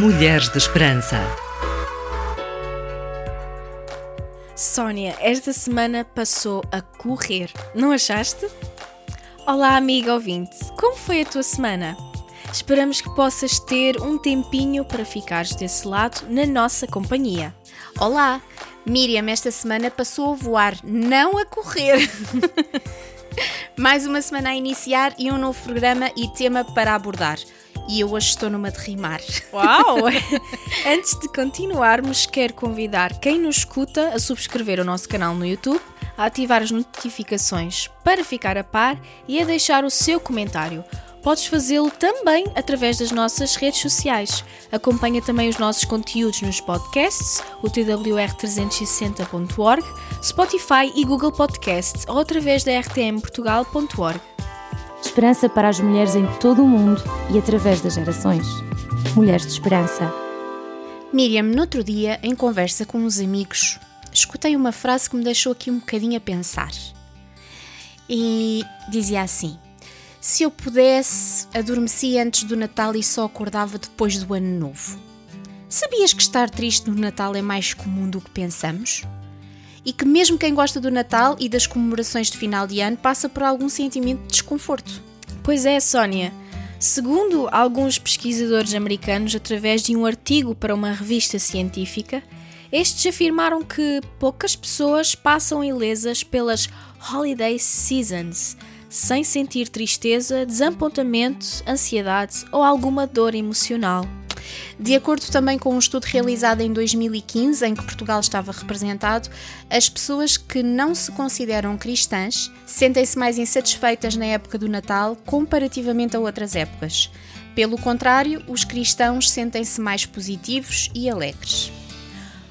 Mulheres de Esperança. Sónia, esta semana passou a correr, não achaste? Olá, amiga ouvinte, como foi a tua semana? Esperamos que possas ter um tempinho para ficares desse lado na nossa companhia. Olá, Miriam esta semana passou a voar, não a correr. Mais uma semana a iniciar e um novo programa e tema para abordar. E eu hoje estou numa de rimar. Uau! Antes de continuarmos, quero convidar quem nos escuta a subscrever o nosso canal no YouTube, a ativar as notificações para ficar a par e a deixar o seu comentário. Podes fazê-lo também através das nossas redes sociais. Acompanha também os nossos conteúdos nos podcasts, o twr360.org, Spotify e Google Podcasts ou através da rtmportugal.org. Esperança para as mulheres em todo o mundo e através das gerações. Mulheres de Esperança. Miriam, no outro dia, em conversa com uns amigos, escutei uma frase que me deixou aqui um bocadinho a pensar. E dizia assim: Se eu pudesse, adormecia antes do Natal e só acordava depois do Ano Novo. Sabias que estar triste no Natal é mais comum do que pensamos? E que mesmo quem gosta do Natal e das comemorações de final de ano passa por algum sentimento de desconforto? Pois é, Sónia. Segundo alguns pesquisadores americanos, através de um artigo para uma revista científica, estes afirmaram que poucas pessoas passam ilesas pelas holiday seasons, sem sentir tristeza, desapontamento, ansiedade ou alguma dor emocional. De acordo também com um estudo realizado em 2015, em que Portugal estava representado, as pessoas que não se consideram cristãs sentem-se mais insatisfeitas na época do Natal comparativamente a outras épocas. Pelo contrário, os cristãos sentem-se mais positivos e alegres.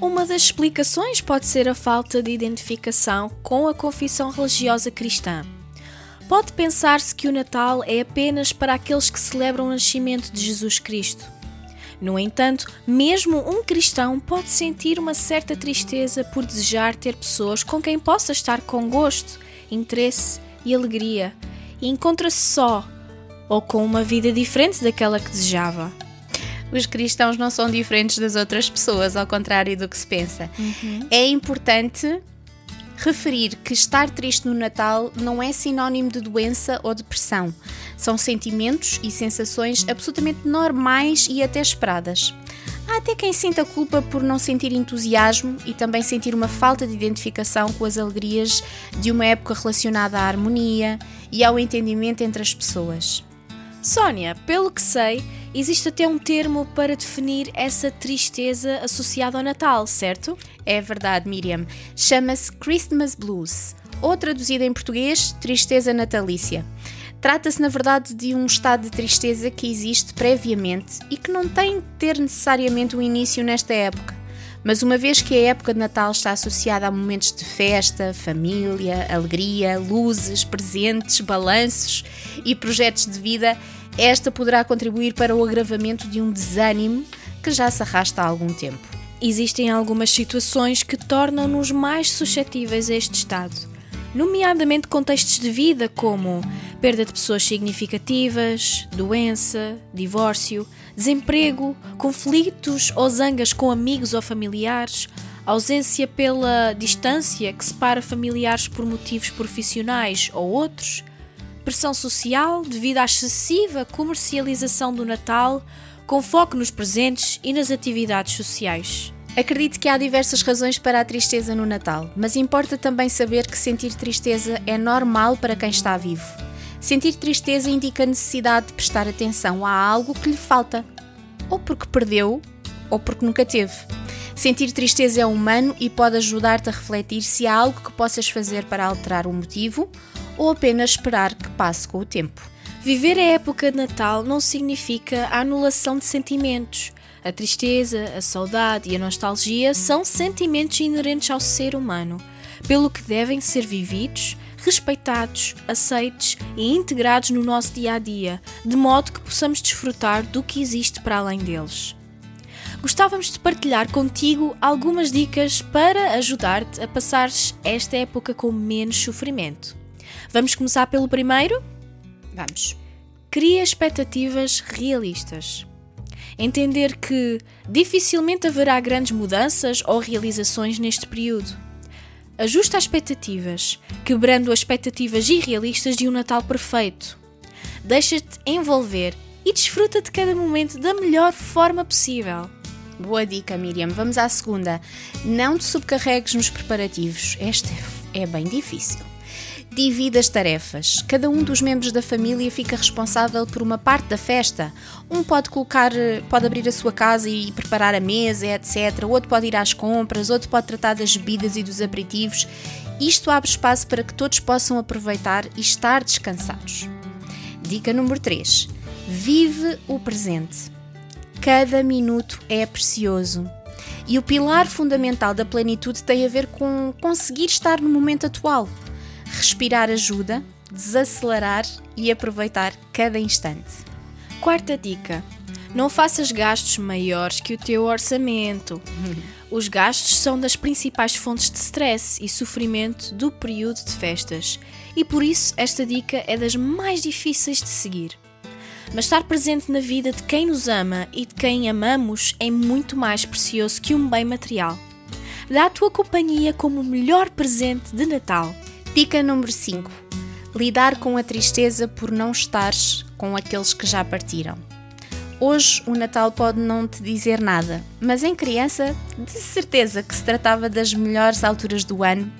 Uma das explicações pode ser a falta de identificação com a confissão religiosa cristã. Pode pensar-se que o Natal é apenas para aqueles que celebram o nascimento de Jesus Cristo. No entanto, mesmo um cristão pode sentir uma certa tristeza por desejar ter pessoas com quem possa estar com gosto, interesse e alegria, e encontra-se só ou com uma vida diferente daquela que desejava. Os cristãos não são diferentes das outras pessoas, ao contrário do que se pensa. Uhum. É importante referir que estar triste no Natal não é sinónimo de doença ou depressão. São sentimentos e sensações absolutamente normais e até esperadas. Há até quem sinta culpa por não sentir entusiasmo e também sentir uma falta de identificação com as alegrias de uma época relacionada à harmonia e ao entendimento entre as pessoas. Sónia, pelo que sei, existe até um termo para definir essa tristeza associada ao Natal, certo? É verdade, Miriam. Chama-se Christmas Blues, ou traduzida em português, tristeza natalícia. Trata-se, na verdade, de um estado de tristeza que existe previamente e que não tem de ter necessariamente um início nesta época. Mas uma vez que a época de Natal está associada a momentos de festa, família, alegria, luzes, presentes, balanços e projetos de vida, esta poderá contribuir para o agravamento de um desânimo que já se arrasta há algum tempo. Existem algumas situações que tornam-nos mais suscetíveis a este estado, nomeadamente contextos de vida como perda de pessoas significativas, doença, divórcio, desemprego, conflitos ou zangas com amigos ou familiares, ausência pela distância que separa familiares por motivos profissionais ou outros, pressão social devido à excessiva comercialização do Natal, com foco nos presentes e nas atividades sociais. Acredito que há diversas razões para a tristeza no Natal, mas importa também saber que sentir tristeza é normal para quem está vivo. Sentir tristeza indica a necessidade de prestar atenção a algo que lhe falta, ou porque perdeu, ou porque nunca teve. Sentir tristeza é humano e pode ajudar-te a refletir se há algo que possas fazer para alterar o motivo ou apenas esperar que passe com o tempo. Viver a época de Natal não significa a anulação de sentimentos. A tristeza, a saudade e a nostalgia são sentimentos inerentes ao ser humano, pelo que devem ser vividos, respeitados, aceitos e integrados no nosso dia a dia, de modo que possamos desfrutar do que existe para além deles. Gostávamos de partilhar contigo algumas dicas para ajudar-te a passares esta época com menos sofrimento. Vamos começar pelo primeiro? Vamos. Cria expectativas realistas. Entender que dificilmente haverá grandes mudanças ou realizações neste período. Ajusta as expectativas, quebrando as expectativas irrealistas de um Natal perfeito. Deixa-te envolver e desfruta de cada momento da melhor forma possível. Boa dica, Miriam. Vamos à segunda. Não te subcarregues nos preparativos. Esta é bem difícil. Divide as tarefas. Cada um dos membros da família fica responsável por uma parte da festa. Um pode colocar, pode abrir a sua casa e preparar a mesa, etc. Outro pode ir às compras, outro pode tratar das bebidas e dos aperitivos. Isto abre espaço para que todos possam aproveitar e estar descansados. Dica número 3. Vive o presente. Cada minuto é precioso. E o pilar fundamental da plenitude tem a ver com conseguir estar no momento atual. Respirar ajuda, desacelerar e aproveitar cada instante. Quarta dica: não faças gastos maiores que o teu orçamento. Os gastos são das principais fontes de stress e sofrimento do período de festas, e por isso esta dica é das mais difíceis de seguir. Mas estar presente na vida de quem nos ama e de quem amamos é muito mais precioso que um bem material. Dá a tua companhia como o melhor presente de Natal. Dica número 5: Lidar com a tristeza por não estares com aqueles que já partiram. Hoje o Natal pode não te dizer nada, mas em criança, de certeza que se tratava das melhores alturas do ano,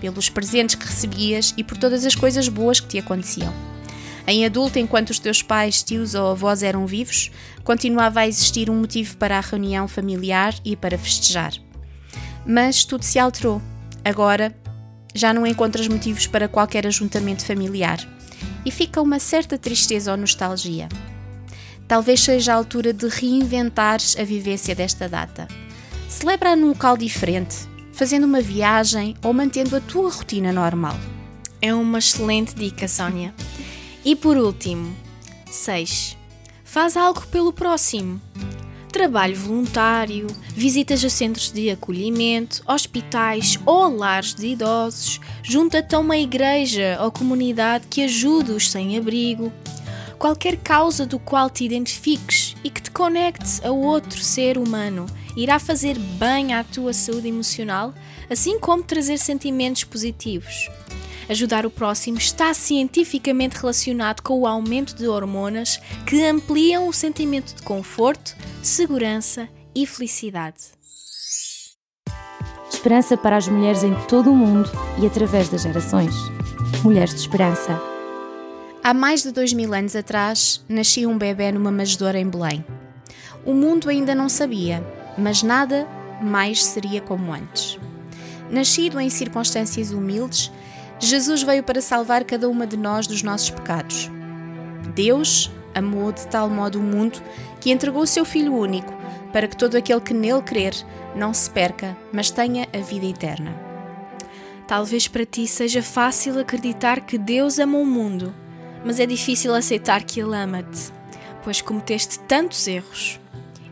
pelos presentes que recebias e por todas as coisas boas que te aconteciam. Em adulto, enquanto os teus pais, tios ou avós eram vivos, continuava a existir um motivo para a reunião familiar e para festejar. Mas tudo se alterou. Agora já não encontras motivos para qualquer ajuntamento familiar e fica uma certa tristeza ou nostalgia. Talvez seja a altura de reinventares a vivência desta data. Celebra num local diferente, fazendo uma viagem ou mantendo a tua rotina normal. É uma excelente dica, Sónia. E por último, 6. Faz algo pelo próximo. Trabalho voluntário, visitas a centros de acolhimento, hospitais ou lares de idosos, junta-te a uma igreja ou comunidade que ajude os sem-abrigo. Qualquer causa do qual te identifiques e que te conecte a outro ser humano irá fazer bem à tua saúde emocional, assim como trazer sentimentos positivos. Ajudar o próximo está cientificamente relacionado com o aumento de hormonas que ampliam o sentimento de conforto, segurança e felicidade. Esperança para as mulheres em todo o mundo e através das gerações. Mulheres de Esperança. Há mais de dois mil anos atrás, nascia um bebê numa manjedoura em Belém. O mundo ainda não sabia, mas nada mais seria como antes. Nascido em circunstâncias humildes, Jesus veio para salvar cada uma de nós dos nossos pecados. Deus amou de tal modo o mundo que entregou o seu Filho único, para que todo aquele que nele crer não se perca, mas tenha a vida eterna. Talvez para ti seja fácil acreditar que Deus ama o mundo, mas é difícil aceitar que Ele ama-te, pois cometeste tantos erros.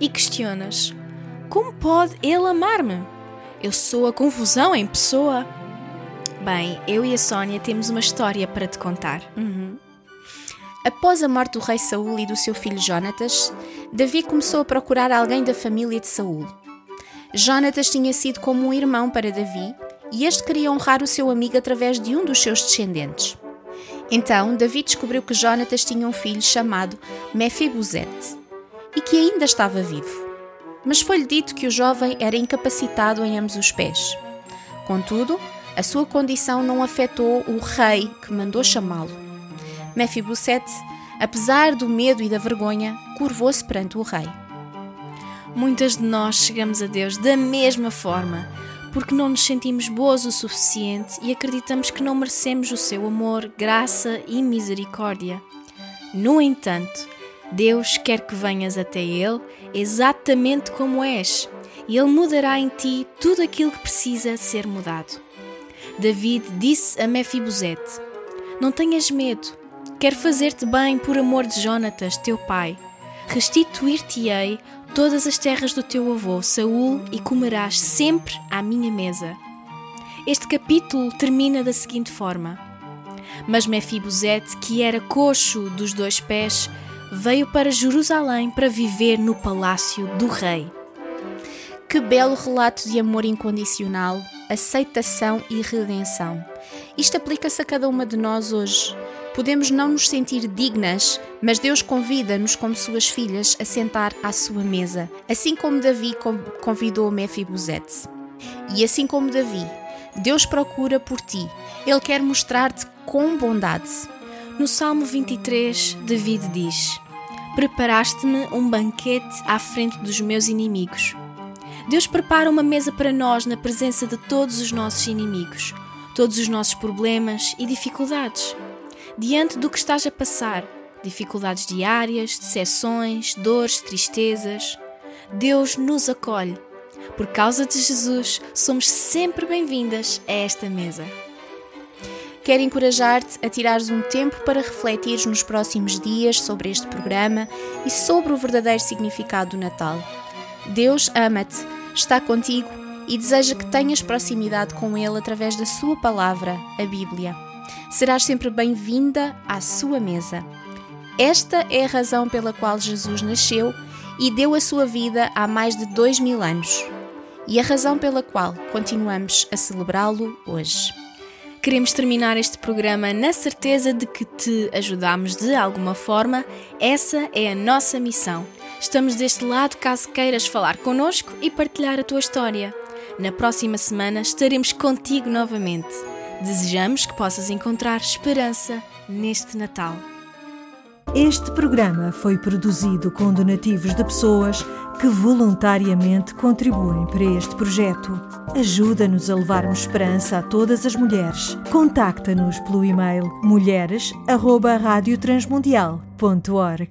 E questionas: como pode Ele amar-me? Eu sou a confusão em pessoa. Bem, eu e a Sónia temos uma história para te contar. Uhum. Após a morte do rei Saul e do seu filho Jonatas, Davi começou a procurar alguém da família de Saul. Jonatas tinha sido como um irmão para Davi e este queria honrar o seu amigo através de um dos seus descendentes. Então, Davi descobriu que Jonatas tinha um filho chamado Mefibosete e que ainda estava vivo. Mas foi-lhe dito que o jovem era incapacitado em ambos os pés. Contudo, a sua condição não afetou o rei que mandou chamá-lo. Mefibosete, apesar do medo e da vergonha, curvou-se perante o rei. Muitas de nós chegamos a Deus da mesma forma, porque não nos sentimos boas o suficiente e acreditamos que não merecemos o seu amor, graça e misericórdia. No entanto, Deus quer que venhas até Ele exatamente como és, e Ele mudará em ti tudo aquilo que precisa ser mudado. David disse a Mefibosete: Não tenhas medo, quero fazer-te bem por amor de Jonatas, teu pai. Restituir-te-ei todas as terras do teu avô Saul e comerás sempre à minha mesa. Este capítulo termina da seguinte forma: Mas Mefibosete, que era coxo dos dois pés, veio para Jerusalém para viver no palácio do rei. Que belo relato de amor incondicional, aceitação e redenção. Isto aplica-se a cada uma de nós hoje. Podemos não nos sentir dignas, mas Deus convida-nos, como suas filhas, a sentar à sua mesa, assim como Davi convidou Mefibosete. E assim como Davi, Deus procura por ti. Ele quer mostrar-te com bondade. No Salmo 23, David diz: Preparaste-me um banquete à frente dos meus inimigos. Deus prepara uma mesa para nós na presença de todos os nossos inimigos, todos os nossos problemas e dificuldades. Diante do que estás a passar, dificuldades diárias, decepções, dores, tristezas, Deus nos acolhe. Por causa de Jesus, somos sempre bem-vindas a esta mesa. Quero encorajar-te a tirares um tempo para refletires nos próximos dias sobre este programa e sobre o verdadeiro significado do Natal. Deus ama-te, está contigo e deseja que tenhas proximidade com Ele através da Sua palavra, a Bíblia. Serás sempre bem-vinda à sua mesa. Esta é a razão pela qual Jesus nasceu e deu a sua vida há mais de dois mil anos, e a razão pela qual continuamos a celebrá-lo hoje. Queremos terminar este programa na certeza de que te ajudamos de alguma forma. Essa é a nossa missão. Estamos deste lado caso queiras falar connosco e partilhar a tua história. Na próxima semana estaremos contigo novamente. Desejamos que possas encontrar esperança neste Natal. Este programa foi produzido com donativos de pessoas que voluntariamente contribuem para este projeto. Ajuda-nos a levarmos esperança a todas as mulheres. Contacta-nos pelo e-mail mulheres@radiotransmundial.org.